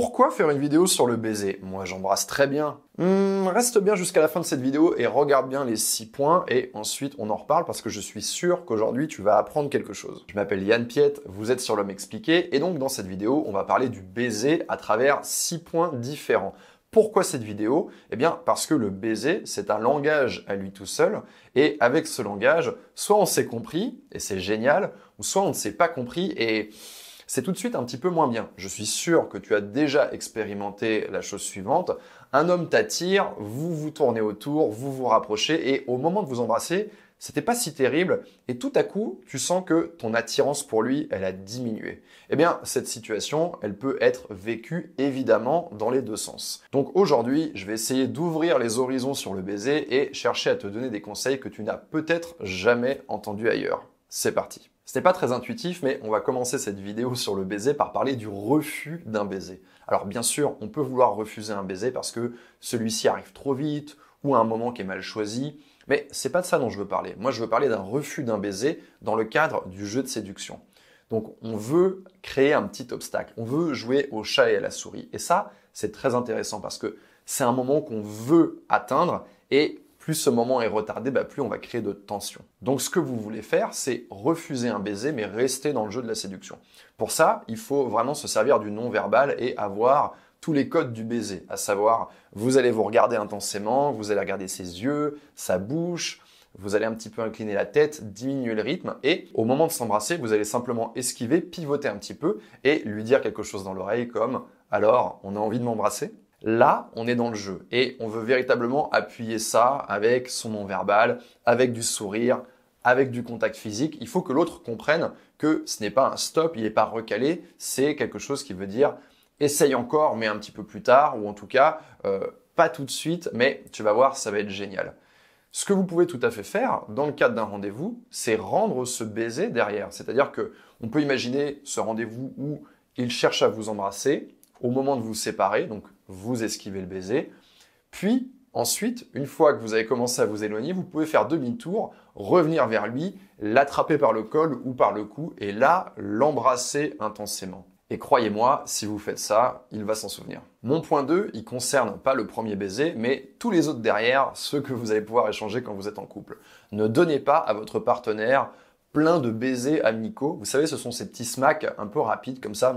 Pourquoi faire une vidéo sur le baiser? Moi j'embrasse très bien. Hmm, reste bien jusqu'à la fin de cette vidéo et regarde bien les 6 points et ensuite on en reparle parce que je suis sûr qu'aujourd'hui tu vas apprendre quelque chose. Je m'appelle Yann Piette, vous êtes sur l'homme expliqué et donc dans cette vidéo on va parler du baiser à travers 6 points différents. Pourquoi cette vidéo? Eh bien parce que le baiser, c'est un langage à lui tout seul, et avec ce langage, soit on s'est compris, et c'est génial, ou soit on ne s'est pas compris, et c'est tout de suite un petit peu moins bien. Je suis sûr que tu as déjà expérimenté la chose suivante. Un homme t'attire, vous vous tournez autour, vous vous rapprochez et au moment de vous embrasser, c'était pas si terrible et tout à coup, tu sens que ton attirance pour lui, elle a diminué. Eh bien, cette situation, elle peut être vécue évidemment dans les deux sens. Donc aujourd'hui, je vais essayer d'ouvrir les horizons sur le baiser et chercher à te donner des conseils que tu n'as peut-être jamais entendus ailleurs. C'est parti. C'était pas très intuitif, mais on va commencer cette vidéo sur le baiser par parler du refus d'un baiser. Alors bien sûr, on peut vouloir refuser un baiser parce que celui-ci arrive trop vite ou à un moment qui est mal choisi, mais c'est pas de ça dont je veux parler. Moi, je veux parler d'un refus d'un baiser dans le cadre du jeu de séduction. Donc on veut créer un petit obstacle, on veut jouer au chat et à la souris. Et ça, c'est très intéressant parce que c'est un moment qu'on veut atteindre et plus ce moment est retardé, bah, plus on va créer de tension. Donc ce que vous voulez faire, c'est refuser un baiser, mais rester dans le jeu de la séduction. Pour ça, il faut vraiment se servir du non-verbal et avoir tous les codes du baiser, à savoir, vous allez vous regarder intensément, vous allez regarder ses yeux, sa bouche, vous allez un petit peu incliner la tête, diminuer le rythme, et au moment de s'embrasser, vous allez simplement esquiver, pivoter un petit peu, et lui dire quelque chose dans l'oreille comme, alors, on a envie de m'embrasser? Là, on est dans le jeu et on veut véritablement appuyer ça avec son non-verbal, avec du sourire, avec du contact physique. Il faut que l'autre comprenne que ce n'est pas un stop, il n'est pas recalé, c'est quelque chose qui veut dire essaye encore, mais un petit peu plus tard, ou en tout cas euh, pas tout de suite, mais tu vas voir, ça va être génial. Ce que vous pouvez tout à fait faire dans le cadre d'un rendez-vous, c'est rendre ce baiser derrière. C'est-à-dire que on peut imaginer ce rendez-vous où il cherche à vous embrasser au moment de vous séparer, donc vous esquivez le baiser. Puis, ensuite, une fois que vous avez commencé à vous éloigner, vous pouvez faire demi-tour, revenir vers lui, l'attraper par le col ou par le cou, et là, l'embrasser intensément. Et croyez-moi, si vous faites ça, il va s'en souvenir. Mon point 2, il concerne pas le premier baiser, mais tous les autres derrière, ceux que vous allez pouvoir échanger quand vous êtes en couple. Ne donnez pas à votre partenaire plein de baisers amicaux. Vous savez, ce sont ces petits smacks un peu rapides comme ça,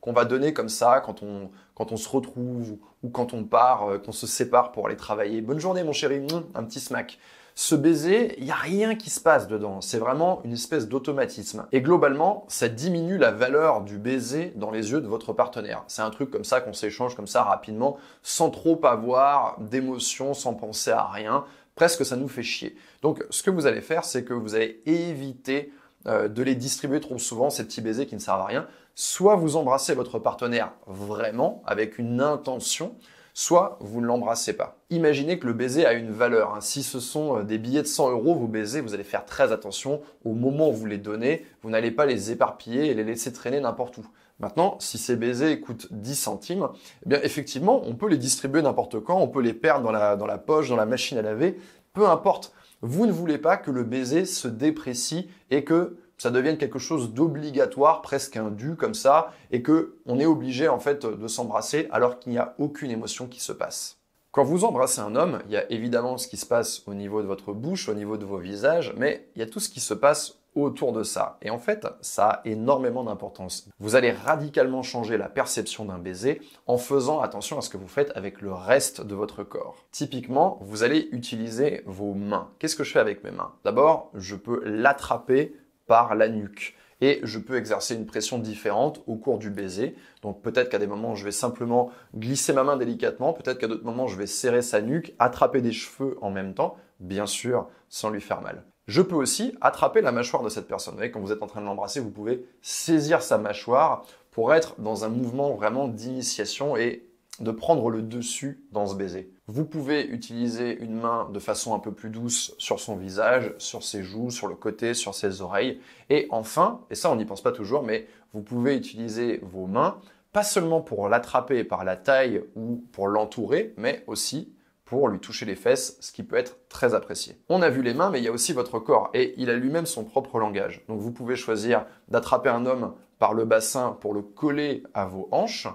qu'on va donner comme ça quand on, quand on se retrouve ou quand on part, euh, qu'on se sépare pour aller travailler. Bonne journée mon chéri, un petit smack. Ce baiser, il n'y a rien qui se passe dedans. C'est vraiment une espèce d'automatisme. Et globalement, ça diminue la valeur du baiser dans les yeux de votre partenaire. C'est un truc comme ça qu'on s'échange comme ça rapidement, sans trop avoir d'émotion, sans penser à rien presque ça nous fait chier. Donc ce que vous allez faire, c'est que vous allez éviter euh, de les distribuer trop souvent, ces petits baisers qui ne servent à rien. Soit vous embrassez votre partenaire vraiment avec une intention, soit vous ne l'embrassez pas. Imaginez que le baiser a une valeur. Hein. Si ce sont euh, des billets de 100 euros, vos baisers, vous allez faire très attention au moment où vous les donnez. Vous n'allez pas les éparpiller et les laisser traîner n'importe où. Maintenant, si ces baisers coûtent 10 centimes, eh bien effectivement, on peut les distribuer n'importe quand, on peut les perdre dans la, dans la poche, dans la machine à laver, peu importe. Vous ne voulez pas que le baiser se déprécie et que ça devienne quelque chose d'obligatoire, presque un dû comme ça, et que on est obligé en fait de s'embrasser alors qu'il n'y a aucune émotion qui se passe. Quand vous embrassez un homme, il y a évidemment ce qui se passe au niveau de votre bouche, au niveau de vos visages, mais il y a tout ce qui se passe autour de ça. Et en fait, ça a énormément d'importance. Vous allez radicalement changer la perception d'un baiser en faisant attention à ce que vous faites avec le reste de votre corps. Typiquement, vous allez utiliser vos mains. Qu'est-ce que je fais avec mes mains? D'abord, je peux l'attraper par la nuque et je peux exercer une pression différente au cours du baiser. Donc peut-être qu'à des moments, je vais simplement glisser ma main délicatement, peut-être qu'à d'autres moments, je vais serrer sa nuque, attraper des cheveux en même temps, bien sûr, sans lui faire mal. Je peux aussi attraper la mâchoire de cette personne. Vous voyez, quand vous êtes en train de l'embrasser, vous pouvez saisir sa mâchoire pour être dans un mouvement vraiment d'initiation et de prendre le dessus dans ce baiser. Vous pouvez utiliser une main de façon un peu plus douce sur son visage, sur ses joues, sur le côté, sur ses oreilles. Et enfin, et ça on n'y pense pas toujours, mais vous pouvez utiliser vos mains, pas seulement pour l'attraper par la taille ou pour l'entourer, mais aussi pour lui toucher les fesses, ce qui peut être très apprécié. On a vu les mains, mais il y a aussi votre corps, et il a lui-même son propre langage. Donc vous pouvez choisir d'attraper un homme par le bassin pour le coller à vos hanches,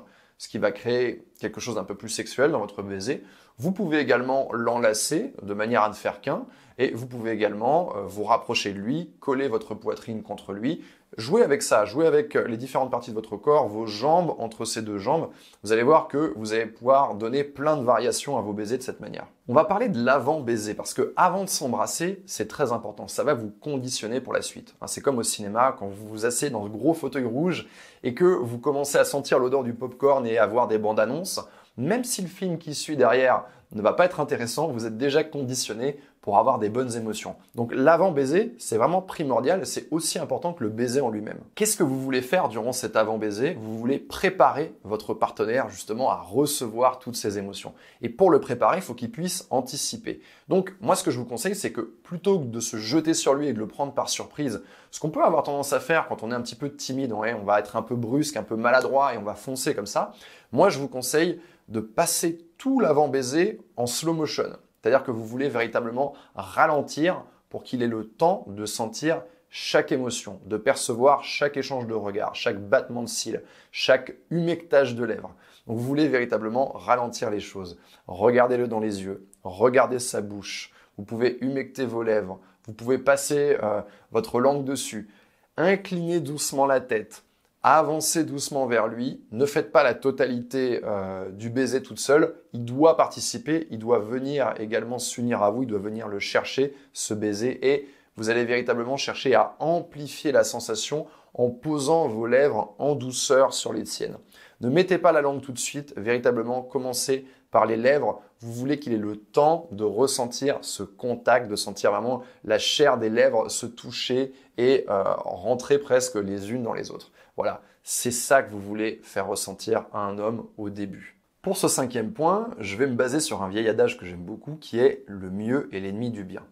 ce qui va créer quelque chose d'un peu plus sexuel dans votre baiser. Vous pouvez également l'enlacer de manière à ne faire qu'un, et vous pouvez également euh, vous rapprocher de lui, coller votre poitrine contre lui, jouer avec ça, jouer avec euh, les différentes parties de votre corps, vos jambes entre ces deux jambes. Vous allez voir que vous allez pouvoir donner plein de variations à vos baisers de cette manière. On va parler de l'avant-baiser parce que avant de s'embrasser, c'est très important. Ça va vous conditionner pour la suite. Hein, c'est comme au cinéma quand vous vous asseyez dans ce gros fauteuil rouge et que vous commencez à sentir l'odeur du popcorn et à voir des bandes annonces. Même si le film qui suit derrière ne va pas être intéressant, vous êtes déjà conditionné pour avoir des bonnes émotions. Donc l'avant-baiser, c'est vraiment primordial, c'est aussi important que le baiser en lui-même. Qu'est-ce que vous voulez faire durant cet avant-baiser? Vous voulez préparer votre partenaire justement à recevoir toutes ces émotions. Et pour le préparer, il faut qu'il puisse anticiper. Donc moi ce que je vous conseille, c'est que plutôt que de se jeter sur lui et de le prendre par surprise, ce qu'on peut avoir tendance à faire quand on est un petit peu timide, on va être un peu brusque, un peu maladroit et on va foncer comme ça, moi je vous conseille de passer tout l'avant-baiser en slow motion. C'est-à-dire que vous voulez véritablement ralentir pour qu'il ait le temps de sentir chaque émotion, de percevoir chaque échange de regard, chaque battement de cils, chaque humectage de lèvres. Vous voulez véritablement ralentir les choses. Regardez-le dans les yeux, regardez sa bouche. Vous pouvez humecter vos lèvres, vous pouvez passer euh, votre langue dessus, incliner doucement la tête, avancez doucement vers lui. Ne faites pas la totalité euh, du baiser toute seule. Il doit participer, il doit venir également s'unir à vous, il doit venir le chercher, ce baiser, et vous allez véritablement chercher à amplifier la sensation en posant vos lèvres en douceur sur les siennes. Ne mettez pas la langue tout de suite, véritablement commencez par les lèvres. Vous voulez qu'il ait le temps de ressentir ce contact, de sentir vraiment la chair des lèvres se toucher et euh, rentrer presque les unes dans les autres. Voilà, c'est ça que vous voulez faire ressentir à un homme au début. Pour ce cinquième point, je vais me baser sur un vieil adage que j'aime beaucoup qui est le mieux est l'ennemi du bien.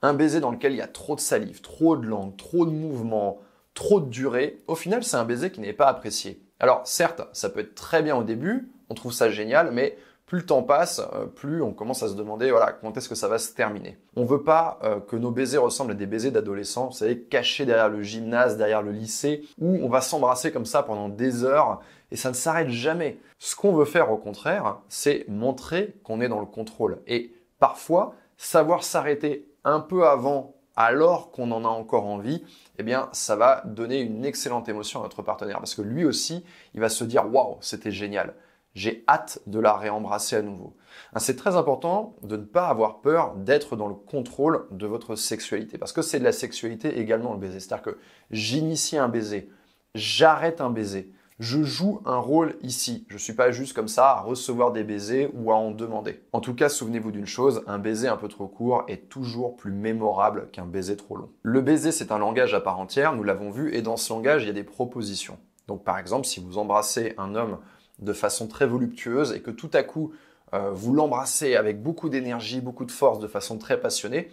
Un baiser dans lequel il y a trop de salive, trop de langue, trop de mouvement, trop de durée, au final c'est un baiser qui n'est pas apprécié. Alors certes, ça peut être très bien au début, on trouve ça génial, mais plus le temps passe, euh, plus on commence à se demander voilà quand est-ce que ça va se terminer. On veut pas euh, que nos baisers ressemblent à des baisers d'adolescents, vous savez, cachés derrière le gymnase, derrière le lycée, où on va s'embrasser comme ça pendant des heures et ça ne s'arrête jamais. Ce qu'on veut faire au contraire, c'est montrer qu'on est dans le contrôle et parfois savoir s'arrêter un peu avant alors qu'on en a encore envie, eh bien, ça va donner une excellente émotion à notre partenaire parce que lui aussi, il va se dire waouh, c'était génial j'ai hâte de la réembrasser à nouveau. Hein, c'est très important de ne pas avoir peur d'être dans le contrôle de votre sexualité, parce que c'est de la sexualité également le baiser. C'est-à-dire que j'initie un baiser, j'arrête un baiser, je joue un rôle ici. Je ne suis pas juste comme ça à recevoir des baisers ou à en demander. En tout cas, souvenez-vous d'une chose, un baiser un peu trop court est toujours plus mémorable qu'un baiser trop long. Le baiser, c'est un langage à part entière, nous l'avons vu, et dans ce langage, il y a des propositions. Donc par exemple, si vous embrassez un homme de façon très voluptueuse et que tout à coup euh, vous l'embrassez avec beaucoup d'énergie, beaucoup de force, de façon très passionnée,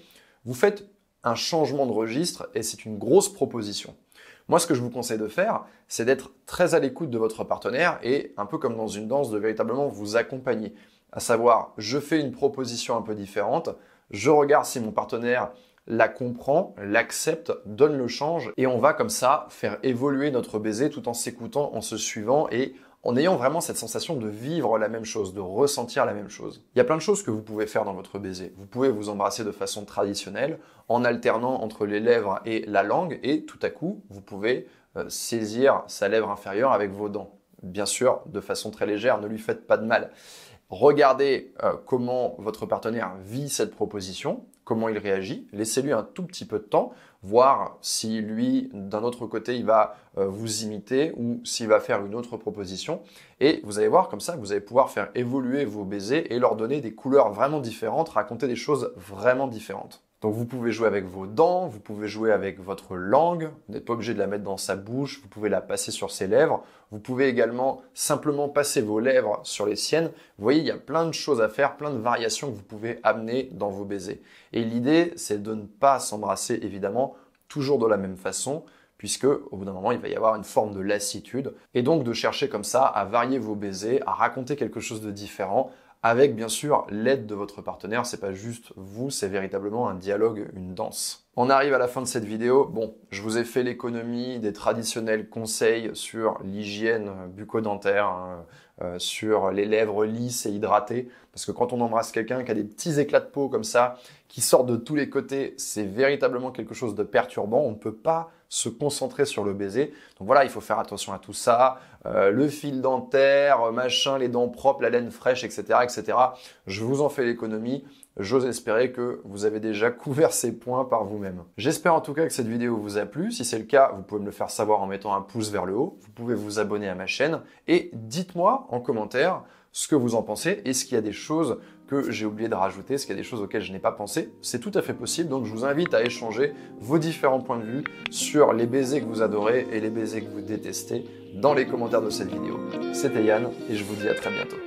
vous faites un changement de registre et c'est une grosse proposition. Moi, ce que je vous conseille de faire, c'est d'être très à l'écoute de votre partenaire et un peu comme dans une danse, de véritablement vous accompagner. À savoir, je fais une proposition un peu différente, je regarde si mon partenaire la comprend, l'accepte, donne le change et on va comme ça faire évoluer notre baiser tout en s'écoutant, en se suivant et ayant vraiment cette sensation de vivre la même chose, de ressentir la même chose. Il y a plein de choses que vous pouvez faire dans votre baiser. Vous pouvez vous embrasser de façon traditionnelle, en alternant entre les lèvres et la langue, et tout à coup, vous pouvez euh, saisir sa lèvre inférieure avec vos dents. Bien sûr, de façon très légère, ne lui faites pas de mal. Regardez euh, comment votre partenaire vit cette proposition, comment il réagit, laissez-lui un tout petit peu de temps, voir si lui, d'un autre côté, il va euh, vous imiter ou s'il va faire une autre proposition. Et vous allez voir comme ça, vous allez pouvoir faire évoluer vos baisers et leur donner des couleurs vraiment différentes, raconter des choses vraiment différentes. Donc vous pouvez jouer avec vos dents, vous pouvez jouer avec votre langue, vous n'êtes pas obligé de la mettre dans sa bouche, vous pouvez la passer sur ses lèvres, vous pouvez également simplement passer vos lèvres sur les siennes. Vous voyez, il y a plein de choses à faire, plein de variations que vous pouvez amener dans vos baisers. Et l'idée, c'est de ne pas s'embrasser évidemment toujours de la même façon, puisque au bout d'un moment, il va y avoir une forme de lassitude, et donc de chercher comme ça à varier vos baisers, à raconter quelque chose de différent, avec bien sûr l'aide de votre partenaire. C'est pas juste vous, c'est véritablement un dialogue, une danse. On arrive à la fin de cette vidéo. Bon, je vous ai fait l'économie des traditionnels conseils sur l'hygiène bucco-dentaire, hein, euh, sur les lèvres lisses et hydratées. Parce que quand on embrasse quelqu'un qui a des petits éclats de peau comme ça, qui sortent de tous les côtés, c'est véritablement quelque chose de perturbant. On ne peut pas se concentrer sur le baiser. Donc voilà, il faut faire attention à tout ça. Euh, le fil dentaire, machin, les dents propres, la laine fraîche, etc., etc. Je vous en fais l'économie. J'ose espérer que vous avez déjà couvert ces points par vous-même. J'espère en tout cas que cette vidéo vous a plu. Si c'est le cas, vous pouvez me le faire savoir en mettant un pouce vers le haut. Vous pouvez vous abonner à ma chaîne et dites-moi en commentaire ce que vous en pensez. Est-ce qu'il y a des choses que j'ai oublié de rajouter, est-ce qu'il y a des choses auxquelles je n'ai pas pensé C'est tout à fait possible, donc je vous invite à échanger vos différents points de vue sur les baisers que vous adorez et les baisers que vous détestez dans les commentaires de cette vidéo. C'était Yann et je vous dis à très bientôt.